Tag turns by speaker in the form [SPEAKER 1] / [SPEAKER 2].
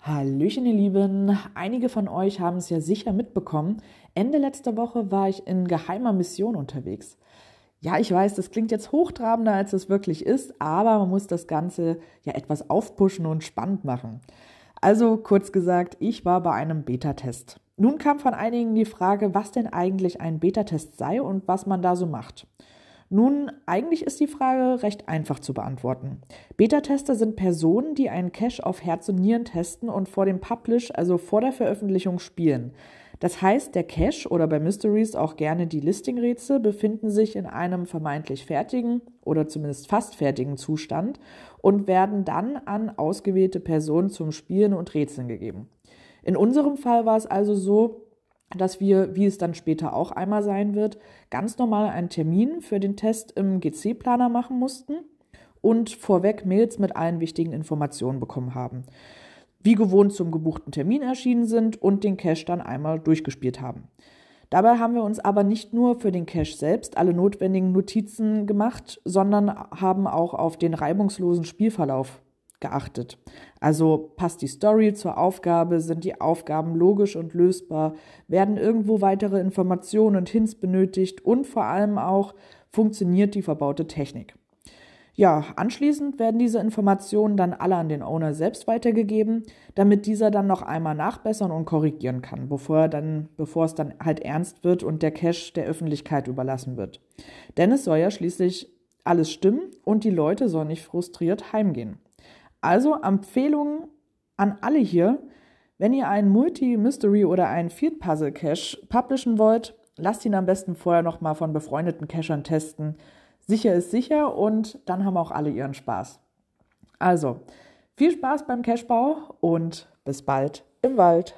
[SPEAKER 1] Hallöchen, ihr Lieben. Einige von euch haben es ja sicher mitbekommen. Ende letzter Woche war ich in geheimer Mission unterwegs. Ja, ich weiß, das klingt jetzt hochtrabender, als es wirklich ist, aber man muss das Ganze ja etwas aufpushen und spannend machen. Also kurz gesagt, ich war bei einem Beta-Test. Nun kam von einigen die Frage, was denn eigentlich ein Beta-Test sei und was man da so macht. Nun, eigentlich ist die Frage recht einfach zu beantworten. Beta-Tester sind Personen, die einen Cache auf Herz und Nieren testen und vor dem Publish, also vor der Veröffentlichung, spielen. Das heißt, der Cache oder bei Mysteries auch gerne die Listing-Rätsel befinden sich in einem vermeintlich fertigen oder zumindest fast fertigen Zustand und werden dann an ausgewählte Personen zum Spielen und Rätseln gegeben. In unserem Fall war es also so, dass wir, wie es dann später auch einmal sein wird, ganz normal einen Termin für den Test im GC-Planer machen mussten und vorweg Mails mit allen wichtigen Informationen bekommen haben. Wie gewohnt zum gebuchten Termin erschienen sind und den Cache dann einmal durchgespielt haben. Dabei haben wir uns aber nicht nur für den Cache selbst alle notwendigen Notizen gemacht, sondern haben auch auf den reibungslosen Spielverlauf geachtet. Also passt die Story zur Aufgabe, sind die Aufgaben logisch und lösbar, werden irgendwo weitere Informationen und Hints benötigt und vor allem auch funktioniert die verbaute Technik. Ja, anschließend werden diese Informationen dann alle an den Owner selbst weitergegeben, damit dieser dann noch einmal nachbessern und korrigieren kann, bevor, dann, bevor es dann halt ernst wird und der Cache der Öffentlichkeit überlassen wird. Denn es soll ja schließlich alles stimmen und die Leute sollen nicht frustriert heimgehen. Also Empfehlungen an alle hier, wenn ihr einen Multi-Mystery oder einen Field-Puzzle-Cache publishen wollt, lasst ihn am besten vorher nochmal von befreundeten Cachern testen. Sicher ist sicher und dann haben auch alle ihren Spaß. Also, viel Spaß beim Cachebau und bis bald im Wald.